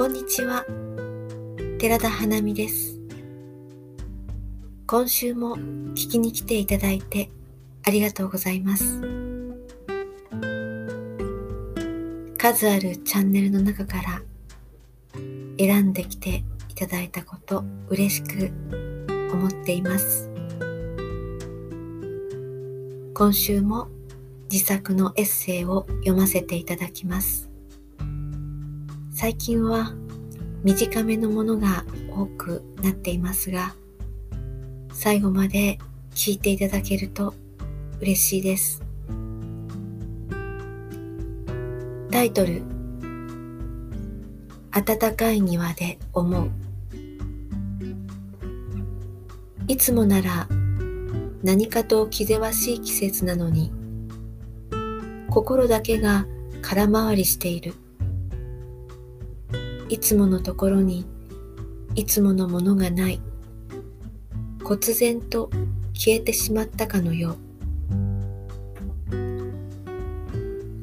こんにちは。寺田花美です。今週も聞きに来ていただいてありがとうございます。数あるチャンネルの中から選んできていただいたこと嬉しく思っています。今週も自作のエッセイを読ませていただきます。最近は短めのものが多くなっていますが最後まで聞いていただけると嬉しいです。タイトル暖かい庭で思う。いつもなら何かと気ぜわしい季節なのに心だけが空回りしている。いつものところにいつものものがない。忽然と消えてしまったかのよう。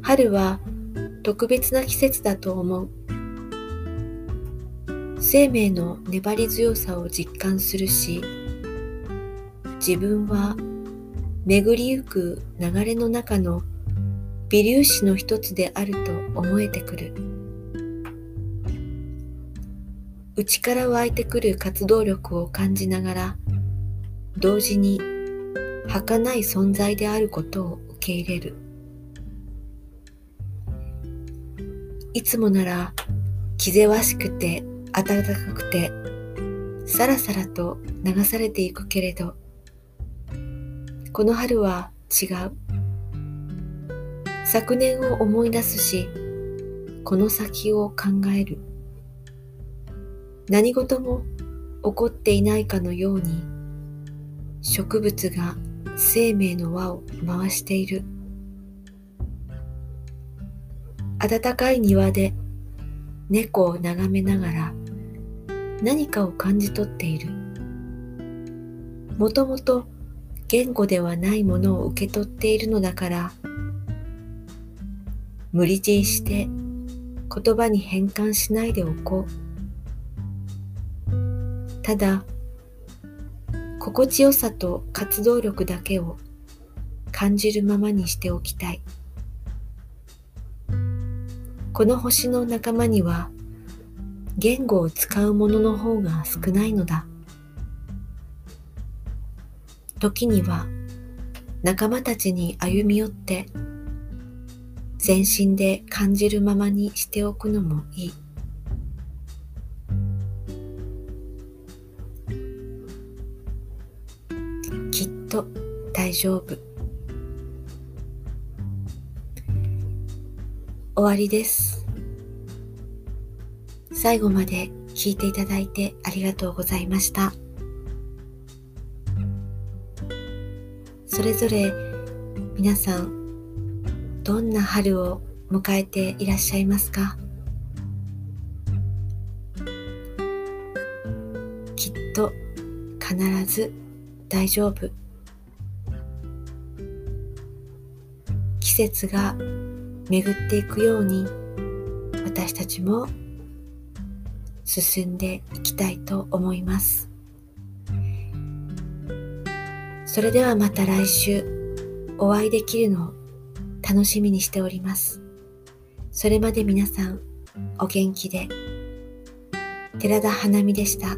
春は特別な季節だと思う。生命の粘り強さを実感するし自分は巡りゆく流れの中の微粒子の一つであると思えてくる。内から湧いてくる活動力を感じながら同時に儚い存在であることを受け入れる。いつもなら気ぜわしくて暖かくてさらさらと流されていくけれどこの春は違う。昨年を思い出すしこの先を考える。何事も起こっていないかのように植物が生命の輪を回している。暖かい庭で猫を眺めながら何かを感じ取っている。もともと言語ではないものを受け取っているのだから無理強いして言葉に変換しないでおこう。ただ心地よさと活動力だけを感じるままにしておきたい。この星の仲間には言語を使うものの方が少ないのだ。時には仲間たちに歩み寄って全身で感じるままにしておくのもいい。と大丈夫。終わりです。最後まで聞いていただいてありがとうございました。それぞれ皆さんどんな春を迎えていらっしゃいますか？きっと必ず大丈夫。節が巡っていくように私たちも進んでいきたいと思います。それではまた来週お会いできるのを楽しみにしております。それまで皆さんお元気で。寺田花見でした。